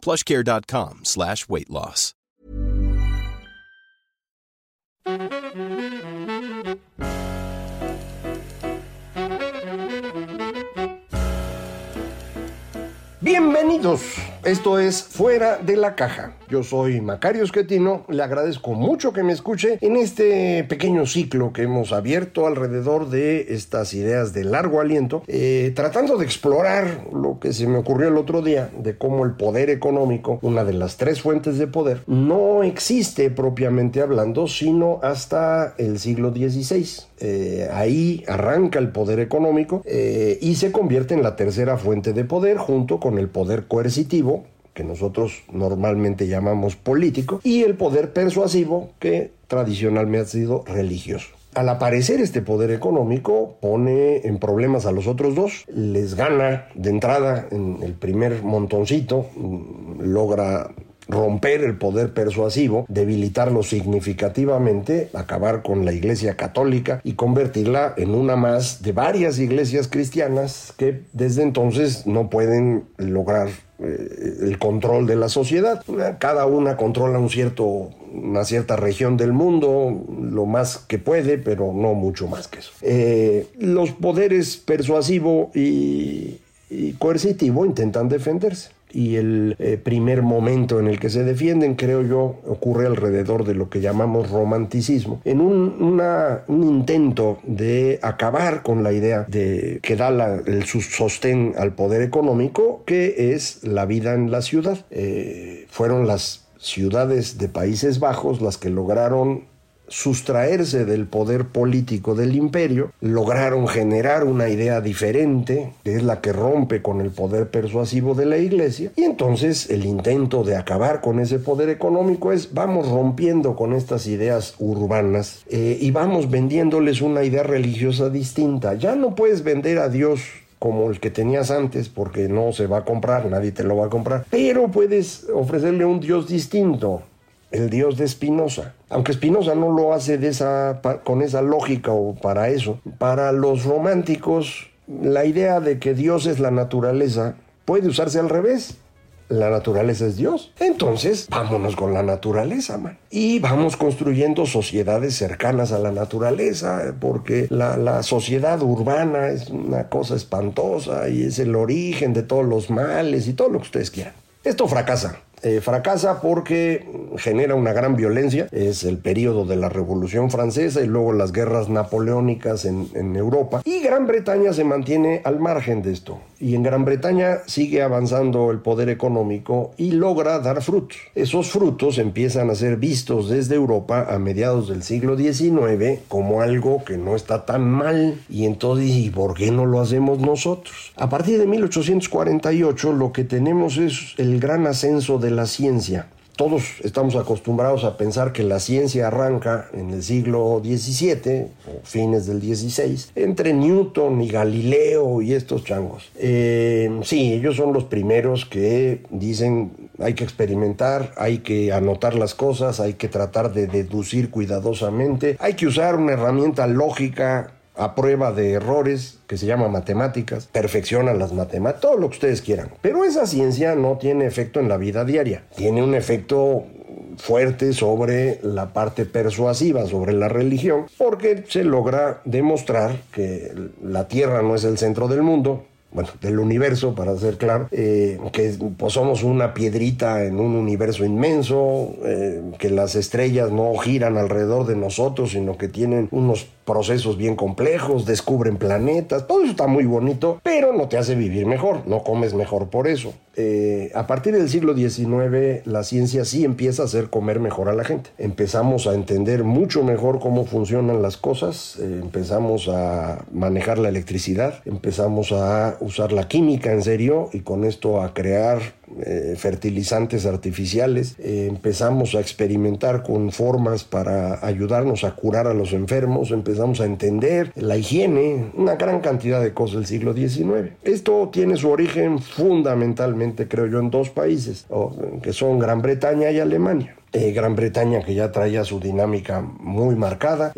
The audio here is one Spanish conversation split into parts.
plushcare.com slash weight loss. Bienvenidos, esto es Fuera de la Caja. Yo soy Macario Esquetino, le agradezco mucho que me escuche en este pequeño ciclo que hemos abierto alrededor de estas ideas de largo aliento, eh, tratando de explorar lo que se me ocurrió el otro día de cómo el poder económico, una de las tres fuentes de poder, no existe propiamente hablando, sino hasta el siglo XVI. Eh, ahí arranca el poder económico eh, y se convierte en la tercera fuente de poder junto con el poder coercitivo que nosotros normalmente llamamos político y el poder persuasivo que tradicionalmente ha sido religioso. Al aparecer este poder económico pone en problemas a los otros dos, les gana de entrada en el primer montoncito, mm, logra romper el poder persuasivo, debilitarlo significativamente, acabar con la Iglesia Católica y convertirla en una más de varias iglesias cristianas que desde entonces no pueden lograr eh, el control de la sociedad. Cada una controla un cierto, una cierta región del mundo, lo más que puede, pero no mucho más que eso. Eh, los poderes persuasivo y coercitivo intentan defenderse y el eh, primer momento en el que se defienden, creo yo, ocurre alrededor de lo que llamamos romanticismo, en un, intento de acabar con la idea de que da el sostén al poder económico, que es la vida en la ciudad. Eh, fueron las ciudades de Países Bajos las que lograron sustraerse del poder político del imperio, lograron generar una idea diferente, que es la que rompe con el poder persuasivo de la iglesia, y entonces el intento de acabar con ese poder económico es vamos rompiendo con estas ideas urbanas eh, y vamos vendiéndoles una idea religiosa distinta. Ya no puedes vender a Dios como el que tenías antes porque no se va a comprar, nadie te lo va a comprar, pero puedes ofrecerle un Dios distinto, el Dios de Spinoza. Aunque Spinoza no lo hace de esa, con esa lógica o para eso. Para los románticos, la idea de que Dios es la naturaleza puede usarse al revés. La naturaleza es Dios. Entonces, vámonos con la naturaleza, man. Y vamos construyendo sociedades cercanas a la naturaleza, porque la, la sociedad urbana es una cosa espantosa y es el origen de todos los males y todo lo que ustedes quieran. Esto fracasa. Eh, fracasa porque genera una gran violencia. Es el periodo de la Revolución Francesa y luego las guerras napoleónicas en, en, Europa. Y Gran Bretaña se mantiene al margen de esto. Y en Gran Bretaña sigue avanzando el poder económico y logra dar frutos. Esos frutos empiezan a ser vistos desde Europa a mediados del siglo XIX como algo que no está tan mal. Y entonces, ¿y por qué no lo hacemos nosotros? A partir de 1848 lo que tenemos es el gran ascenso de la ciencia. Todos estamos acostumbrados a pensar que la ciencia arranca en el siglo XVII o fines del XVI, entre Newton y Galileo y estos changos. Eh, sí, ellos son los primeros que dicen hay que experimentar, hay que anotar las cosas, hay que tratar de deducir cuidadosamente, hay que usar una herramienta lógica a prueba de errores que se llama matemáticas, perfeccionan las matemáticas, todo lo que ustedes quieran. Pero esa ciencia no tiene efecto en la vida diaria, tiene un efecto fuerte sobre la parte persuasiva, sobre la religión, porque se logra demostrar que la Tierra no es el centro del mundo, bueno, del universo, para ser claro, eh, que pues, somos una piedrita en un universo inmenso, eh, que las estrellas no giran alrededor de nosotros, sino que tienen unos procesos bien complejos, descubren planetas, todo eso está muy bonito, pero no te hace vivir mejor, no comes mejor por eso. Eh, a partir del siglo XIX, la ciencia sí empieza a hacer comer mejor a la gente. Empezamos a entender mucho mejor cómo funcionan las cosas, empezamos a manejar la electricidad, empezamos a usar la química en serio y con esto a crear eh, fertilizantes artificiales, eh, empezamos a experimentar con formas para ayudarnos a curar a los enfermos, empezamos a entender la higiene, una gran cantidad de cosas del siglo XIX. Esto tiene su origen fundamentalmente, creo yo, en dos países, que son Gran Bretaña y Alemania. Eh, Gran Bretaña que ya traía su dinámica muy marcada,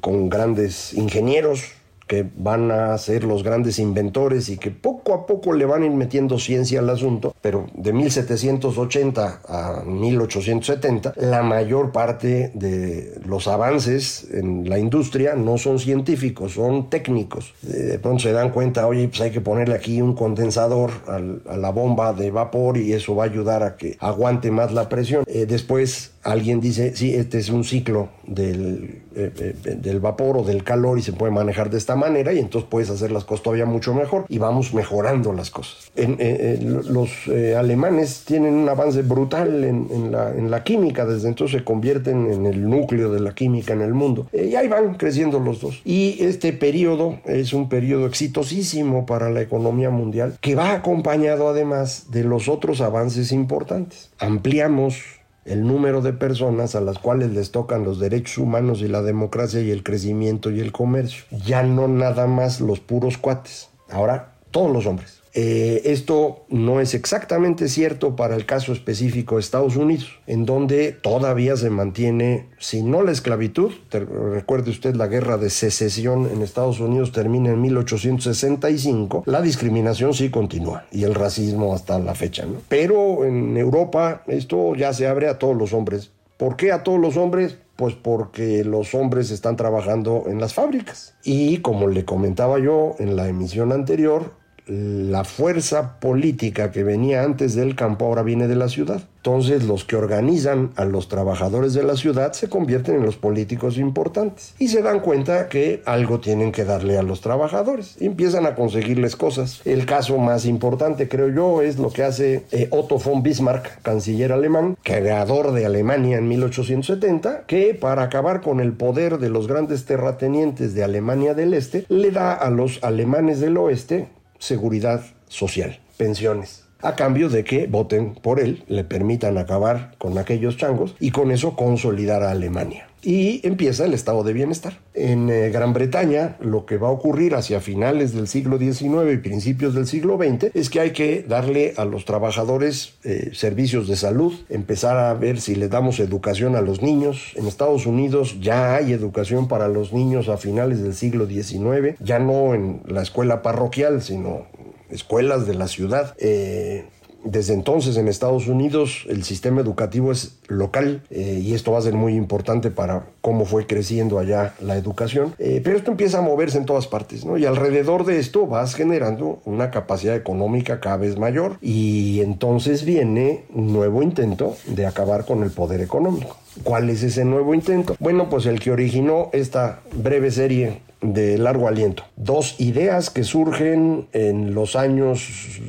con grandes ingenieros, que van a ser los grandes inventores y que poco a poco le van a ir metiendo ciencia al asunto, pero de 1780 a 1870 la mayor parte de los avances en la industria no son científicos, son técnicos. De pronto se dan cuenta, oye, pues hay que ponerle aquí un condensador a la bomba de vapor y eso va a ayudar a que aguante más la presión. Eh, después alguien dice, sí, este es un ciclo del, eh, eh, del vapor o del calor y se puede manejar de esta manera y entonces puedes hacer las cosas todavía mucho mejor y vamos mejorando las cosas. Eh, los alemanes tienen un avance brutal en, la, en, la, química, desde entonces se convierten en el núcleo de la química en el mundo y ahí van creciendo los dos. Y este periodo es un periodo exitosísimo para la economía mundial que va acompañado además de los otros avances importantes. Ampliamos el número de personas a las cuales les tocan los derechos humanos y la democracia y el crecimiento y el comercio. Ya no nada más los puros cuates, ahora todos los hombres. Eh, esto no es exactamente cierto para el caso específico de Estados Unidos, en donde todavía se mantiene, si no la esclavitud, recuerde usted la guerra de secesión en Estados Unidos termina en 1865, la discriminación sí continúa y el racismo hasta la fecha. ¿no? Pero en Europa esto ya se abre a todos los hombres. ¿Por qué a todos los hombres? Pues porque los hombres están trabajando en las fábricas. Y como le comentaba yo en la emisión anterior, la fuerza política que venía antes del campo ahora viene de la ciudad. Entonces los que organizan a los trabajadores de la ciudad se convierten en los políticos importantes y se dan cuenta que algo tienen que darle a los trabajadores y empiezan a conseguirles cosas. El caso más importante creo yo es lo que hace eh, Otto von Bismarck, canciller alemán, creador de Alemania en 1870, que para acabar con el poder de los grandes terratenientes de Alemania del Este, le da a los alemanes del oeste seguridad social, pensiones, a cambio de que voten por él, le permitan acabar con aquellos changos y con eso consolidar a Alemania. Y empieza el estado de bienestar. En eh, Gran Bretaña, lo que va a ocurrir hacia finales del siglo XIX y principios del siglo XX es que hay que darle a los trabajadores eh, servicios de salud, empezar a ver si le damos educación a los niños. En Estados Unidos ya hay educación para los niños a finales del siglo XIX, ya no en la escuela parroquial, sino escuelas de la ciudad. Eh, desde entonces en Estados Unidos el sistema educativo es local eh, y esto va a ser muy importante para cómo fue creciendo allá la educación. Eh, pero esto empieza a moverse en todas partes, ¿no? Y alrededor de esto vas generando una capacidad económica cada vez mayor y entonces viene un nuevo intento de acabar con el poder económico. ¿Cuál es ese nuevo intento? Bueno, pues el que originó esta breve serie de largo aliento. Dos ideas que surgen en los años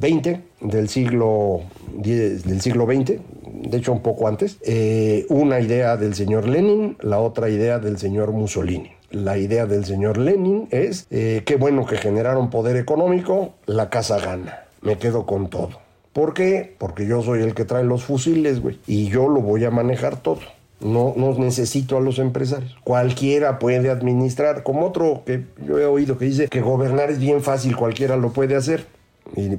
20 del siglo, XX, de hecho un poco antes, eh, una idea del señor Lenin, la otra idea del señor Mussolini. La idea del señor Lenin es, eh, qué bueno que generaron poder económico, la casa gana, me quedo con todo. ¿Por qué? Porque yo soy el que trae los fusiles, güey, y yo lo voy a manejar todo. No, no necesito a los empresarios. Cualquiera puede administrar, como otro que yo he oído que dice que gobernar es bien fácil, cualquiera lo puede hacer. Y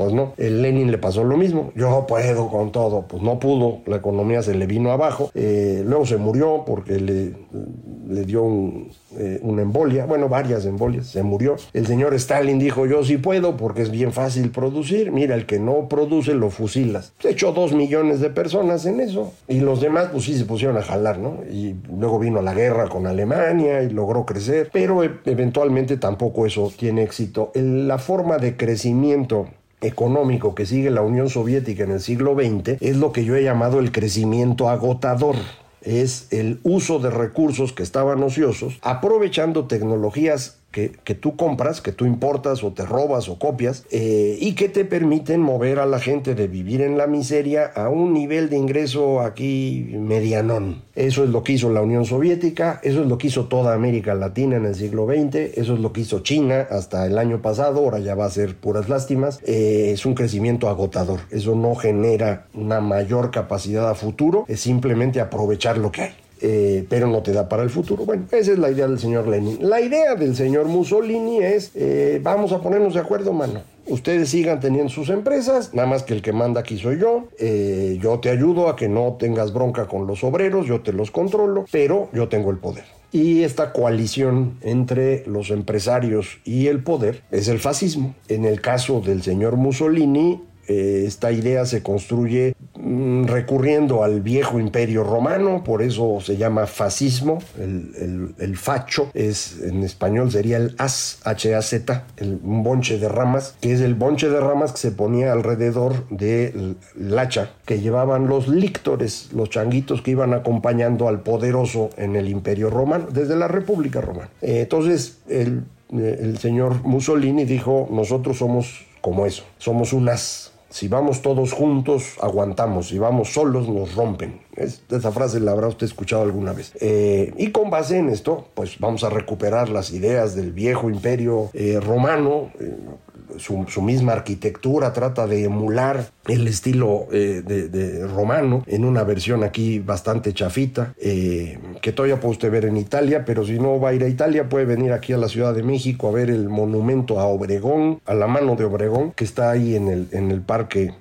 pues no, el Lenin le pasó lo mismo. Yo puedo con todo. Pues no pudo, la economía se le vino abajo. Eh, luego se murió porque le, dio eh, una embolia, bueno, varias embolias, se murió. El señor Stalin dijo, yo sí puedo porque es bien fácil producir. Mira, el que no produce lo fusilas. Se echó dos millones de personas en eso. Y los demás, pues sí se pusieron a jalar, ¿no? Y luego vino la guerra con Alemania y logró crecer. Pero e, eventualmente tampoco eso tiene éxito. la forma de crecimiento económico que sigue la Unión Soviética en el siglo XX es lo que yo he llamado el crecimiento agotador. Es el uso de recursos que estaban ociosos, aprovechando tecnologías que, tú compras, que tú importas o te robas o copias, eh, y que te permiten mover a la gente de vivir en la miseria a un nivel de ingreso aquí medianón. Eso es lo que hizo la Unión Soviética, eso es lo que hizo toda América Latina en el siglo XX, eso es lo que hizo China hasta el año pasado, ahora ya va a ser puras lástimas. Eh, es un crecimiento agotador, eso no genera una mayor capacidad a futuro, es simplemente aprovechar lo que hay. Eh, pero no te da para el futuro. Bueno, esa es la idea del señor Lenin. La idea del señor Mussolini es, eh, vamos a ponernos de acuerdo, mano. Ustedes sigan teniendo sus empresas, nada más que el que manda aquí soy yo. Eh, yo te ayudo a que no tengas bronca con los obreros, yo te los controlo, pero yo tengo el poder. Y esta coalición entre los empresarios y el poder es el fascismo. En el caso del señor Mussolini, esta idea se construye mm, recurriendo al viejo imperio romano, por eso se llama fascismo, el, facho es en español sería el as, H-A-Z, un bonche de ramas, que es el bonche de ramas que se ponía alrededor del hacha que llevaban los líctores, los changuitos que iban acompañando al poderoso en el imperio romano, desde la República Romana. Eh, entonces el, el señor Mussolini dijo, nosotros somos como eso, somos unas si vamos todos juntos, aguantamos. Si vamos solos, nos rompen. esa frase la habrá usted escuchado alguna vez. Eh, y con base en esto, pues vamos a recuperar las ideas del viejo imperio eh, romano, eh, su, misma arquitectura trata de emular el estilo eh, de, romano en una versión aquí bastante chafita eh, que todavía puede usted ver en Italia pero si no va a ir a Italia puede venir aquí a la Ciudad de México a ver el monumento a Obregón a la mano de Obregón que está ahí en el, en el parque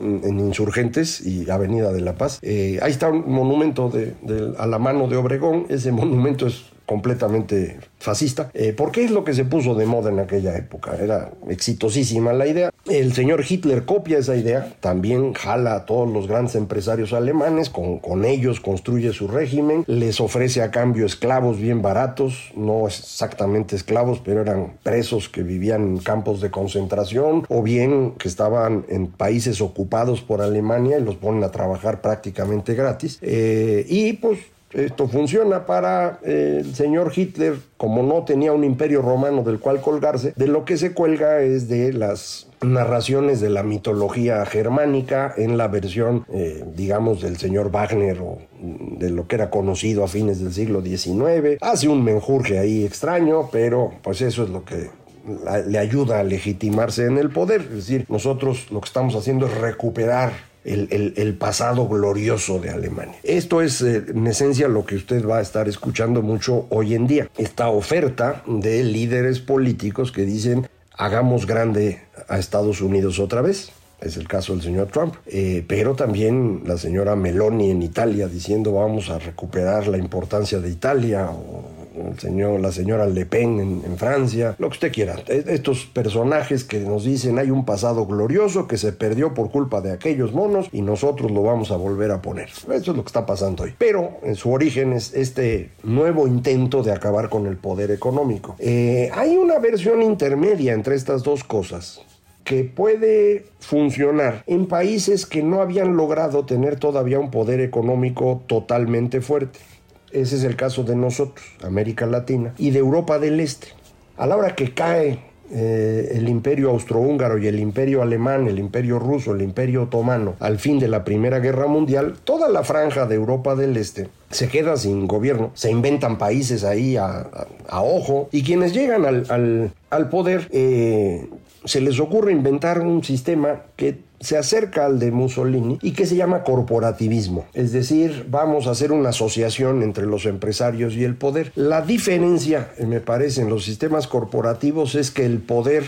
en Insurgentes y Avenida de la Paz. Eh, ahí está un monumento de, a la mano de Obregón. Ese monumento es completamente fascista, eh, porque es lo que se puso de moda en aquella época. Era exitosísima la idea. El señor Hitler copia esa idea, también jala a todos los grandes empresarios alemanes, con, con ellos construye su régimen, les ofrece a cambio esclavos bien baratos, no exactamente esclavos, pero eran presos que vivían en campos de concentración o bien que estaban en países ocupados por Alemania y los ponen a trabajar prácticamente gratis. Eh, y pues esto funciona para eh, el señor Hitler, como no tenía un imperio romano del cual colgarse, de lo que se cuelga es de las narraciones de la mitología germánica en la versión, eh, digamos, del señor Wagner o de lo que era conocido a fines del siglo XIX. Hace un menjurje ahí extraño, pero pues eso es lo que le ayuda a legitimarse en el poder. Es decir, nosotros lo que estamos haciendo es recuperar el, pasado glorioso de Alemania. Esto es eh, en esencia lo que usted va a estar escuchando mucho hoy en día. Esta oferta de líderes políticos que dicen hagamos grande a Estados Unidos otra vez. Es el caso del señor Trump, eh, pero también la señora Meloni en Italia diciendo vamos a recuperar la importancia de Italia el señor, la señora Le Pen en, Francia, lo que usted quiera. E, estos personajes que nos dicen hay un pasado glorioso que se perdió por culpa de aquellos monos y nosotros lo vamos a volver a poner. Eso es lo que está pasando hoy. Pero en su origen es este nuevo intento de acabar con el poder económico. Eh, hay una versión intermedia entre estas dos cosas que puede funcionar en países que no habían logrado tener todavía un poder económico totalmente fuerte. Ese es el caso de nosotros, América Latina, y de Europa del Este. A la hora que cae eh, el imperio austrohúngaro y el imperio alemán, el imperio ruso, el imperio otomano, al fin de la Primera Guerra Mundial, toda la franja de Europa del Este se queda sin gobierno, se inventan países ahí a, ojo, y quienes llegan al, poder eh, se les ocurre inventar un sistema que se acerca al de Mussolini y que se llama corporativismo. Es decir, vamos a hacer una asociación entre los empresarios y el poder. La diferencia, me parece, en los sistemas corporativos es que el poder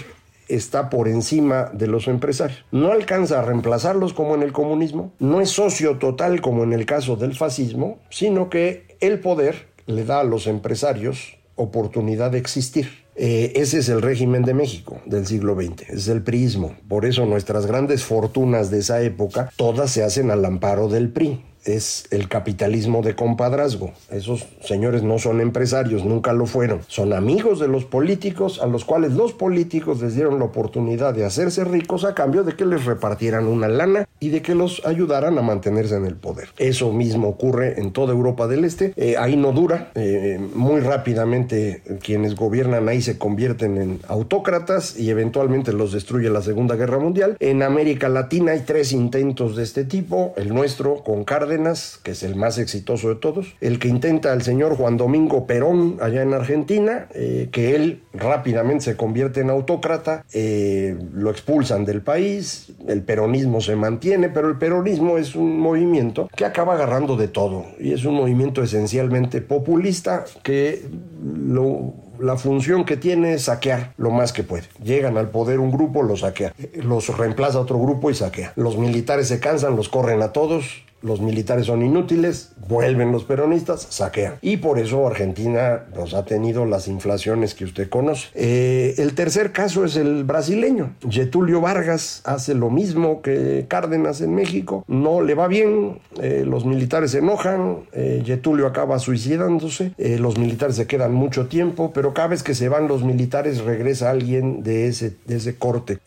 está por encima de los empresarios. No alcanza a reemplazarlos como en el comunismo, no es socio total como en el caso del fascismo, sino que el poder le da a los empresarios oportunidad de existir. Eh, ese es el régimen de México del siglo XX, es el priismo. Por eso nuestras grandes fortunas de esa época, todas se hacen al amparo del PRI. Es el capitalismo de compadrazgo. Esos señores no son empresarios, nunca lo fueron. Son amigos de los políticos a los cuales los políticos les dieron la oportunidad de hacerse ricos a cambio de que les repartieran una lana y de que los ayudaran a mantenerse en el poder. Eso mismo ocurre en toda Europa del Este. Eh, ahí no dura. Eh, muy rápidamente quienes gobiernan ahí se convierten en autócratas y eventualmente los destruye la Segunda Guerra Mundial. En América Latina hay tres intentos de este tipo. El nuestro con Cárdenas, que es el más exitoso de todos. El que intenta el señor Juan Domingo Perón allá en Argentina, eh, que él rápidamente se convierte en autócrata. lo expulsan del país. El peronismo se mantiene, pero el peronismo es un movimiento que acaba agarrando de todo y es un movimiento esencialmente populista que la función que tiene es saquear lo más que puede. Llegan al poder un grupo, lo saquea. Los reemplaza otro grupo y saquea. Los militares se cansan, los corren a todos, los militares son inútiles, vuelven los peronistas, saquean. Y por eso Argentina nos ha tenido las inflaciones que usted conoce. Eh, el tercer caso es el brasileño. Getulio Vargas hace lo mismo que Cárdenas en México. No le va bien, eh, los militares se enojan, eh, Getulio acaba suicidándose, los militares se quedan mucho tiempo, pero cada vez que se van los militares regresa alguien de ese, de ese corte.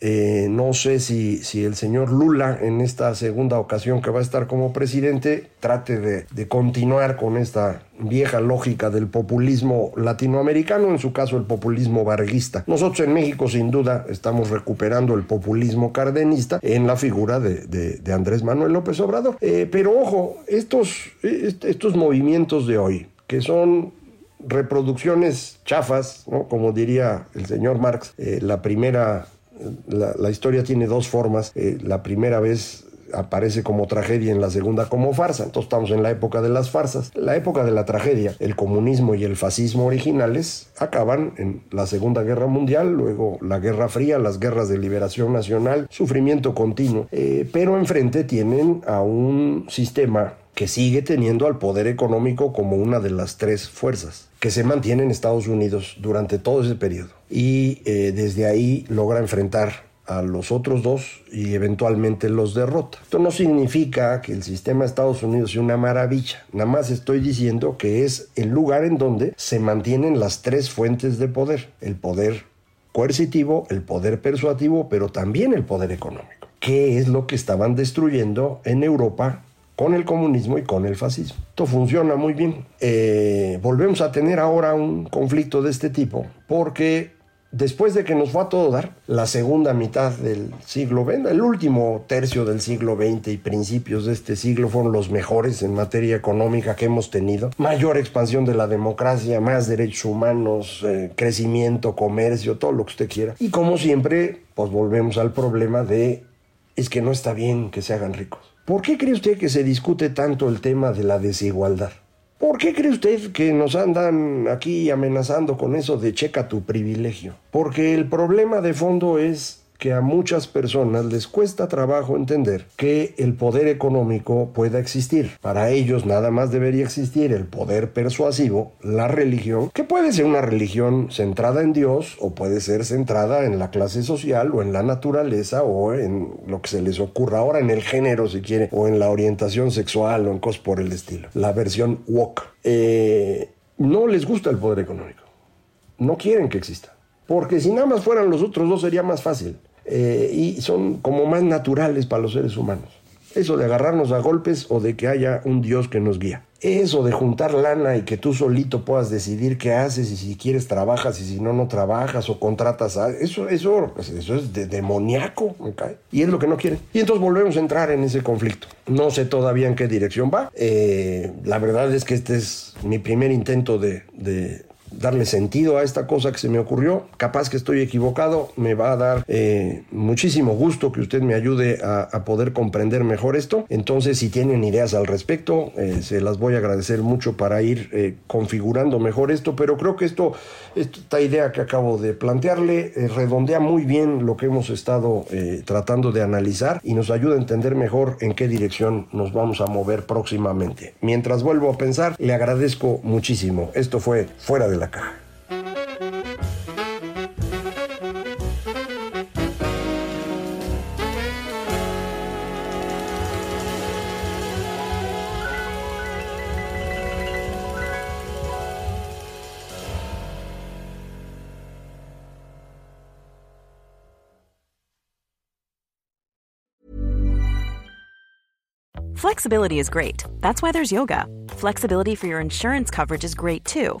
no sé si, si el señor Lula en esta segunda ocasión que va a estar como presidente, presidente trate de, continuar con esta vieja lógica del populismo latinoamericano, en su caso el populismo varguista. Nosotros en México sin duda estamos recuperando el populismo cardenista en la figura de, Andrés Manuel López Obrador. Eh, pero ojo, estos, estos movimientos de hoy, que son reproducciones chafas, como diría el señor Marx, eh, la primera, la, historia tiene dos formas. Eh, la primera vez aparece como tragedia en la segunda como farsa. Entonces estamos en la época de las farsas. La época de la tragedia, el comunismo y el fascismo originales acaban en la Segunda Guerra Mundial, luego la Guerra Fría, las guerras de liberación nacional, sufrimiento continuo. Eh, pero enfrente tienen a un sistema que sigue teniendo al poder económico como una de las tres fuerzas que se mantiene en Estados Unidos durante todo ese periodo. Y eh, desde ahí logra enfrentar a los otros dos y eventualmente los derrota. Esto no significa que el sistema de Estados Unidos sea una maravilla, nada más estoy diciendo que es el lugar en donde se mantienen las tres fuentes de poder, el poder coercitivo, el poder persuasivo, pero también el poder económico, que es lo que estaban destruyendo en Europa con el comunismo y con el fascismo. Esto funciona muy bien. Eh, volvemos a tener ahora un conflicto de este tipo porque después de que nos fue a todo dar, la segunda mitad del siglo XX, el último tercio del siglo XX y principios de este siglo fueron los mejores en materia económica que hemos tenido. Mayor expansión de la democracia, más derechos humanos, eh, crecimiento, comercio, todo lo que usted quiera. Y como siempre, pues volvemos al problema de es que no está bien que se hagan ricos. ¿Por qué cree usted que se discute tanto el tema de la desigualdad? ¿Por qué cree usted que nos andan aquí amenazando con eso de checa tu privilegio? Porque el problema de fondo es que a muchas personas les cuesta trabajo entender que el poder económico pueda existir. Para ellos nada más debería existir el poder persuasivo, la religión, que puede ser una religión centrada en Dios o puede ser centrada en la clase social o en la naturaleza o en lo que se les ocurra ahora, en el género si quiere, o en la orientación sexual o en cosas por el estilo. La versión woke. Eh, no les gusta el poder económico. No quieren que exista. Porque si nada más fueran los otros dos sería más fácil. Eh, y son como más naturales para los seres humanos. Eso de agarrarnos a golpes o de que haya un Dios que nos guía. Eso de juntar lana y que tú solito puedas decidir qué haces y si quieres trabajas y si no, no trabajas o contratas a... Eso, eso, pues, eso es de demoníaco, Y es lo que no quieren. Y entonces volvemos a entrar en ese conflicto. No sé todavía en qué dirección va. Eh, la verdad es que este es mi primer intento de, darle sentido a esta cosa que se me ocurrió. Capaz que estoy equivocado, me va a dar eh, muchísimo gusto que usted me ayude a, poder comprender mejor esto. Entonces, si tienen ideas al respecto, eh, se las voy a agradecer mucho para ir eh, configurando mejor esto, pero creo que esto, esta idea que acabo de plantearle redondea muy bien lo que hemos estado tratando de analizar y nos ayuda a entender mejor en qué dirección nos vamos a mover próximamente. Mientras vuelvo a pensar, le agradezco muchísimo. Esto fue Fuera de la caja. Flexibility is great. That's why there's yoga. Flexibility for your insurance coverage is great too.